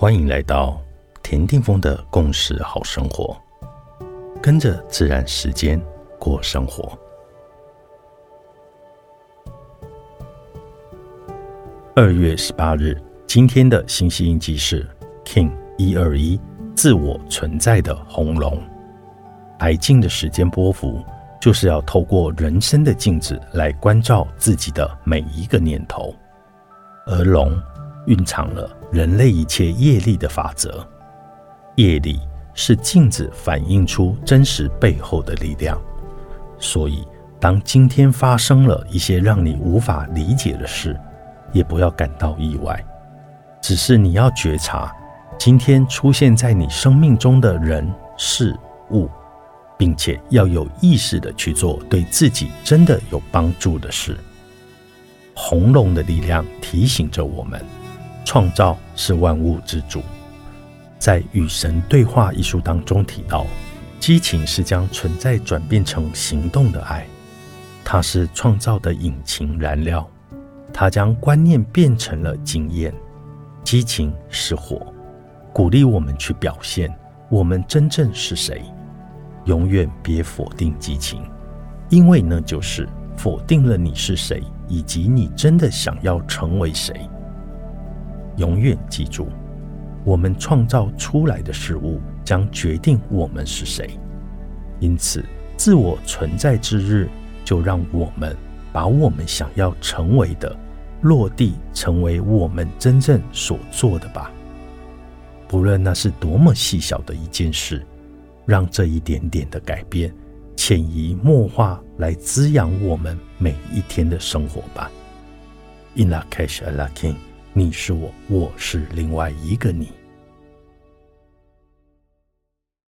欢迎来到田定峰的共识好生活，跟着自然时间过生活。二月十八日，今天的星系印记是 King 一二一，自我存在的红龙。白镜的时间波幅，就是要透过人生的镜子来关照自己的每一个念头，而龙。蕴藏了人类一切业力的法则，业力是镜子反映出真实背后的力量。所以，当今天发生了一些让你无法理解的事，也不要感到意外，只是你要觉察今天出现在你生命中的人事物，并且要有意识的去做对自己真的有帮助的事。红龙的力量提醒着我们。创造是万物之主，在《与神对话》一书当中提到，激情是将存在转变成行动的爱，它是创造的引擎燃料，它将观念变成了经验。激情是火，鼓励我们去表现我们真正是谁。永远别否定激情，因为那就是否定了你是谁，以及你真的想要成为谁。永远记住，我们创造出来的事物将决定我们是谁。因此，自我存在之日，就让我们把我们想要成为的落地，成为我们真正所做的吧。不论那是多么细小的一件事，让这一点点的改变潜移默化来滋养我们每一天的生活吧。In a cash, a la king. 你是我，我是另外一个你。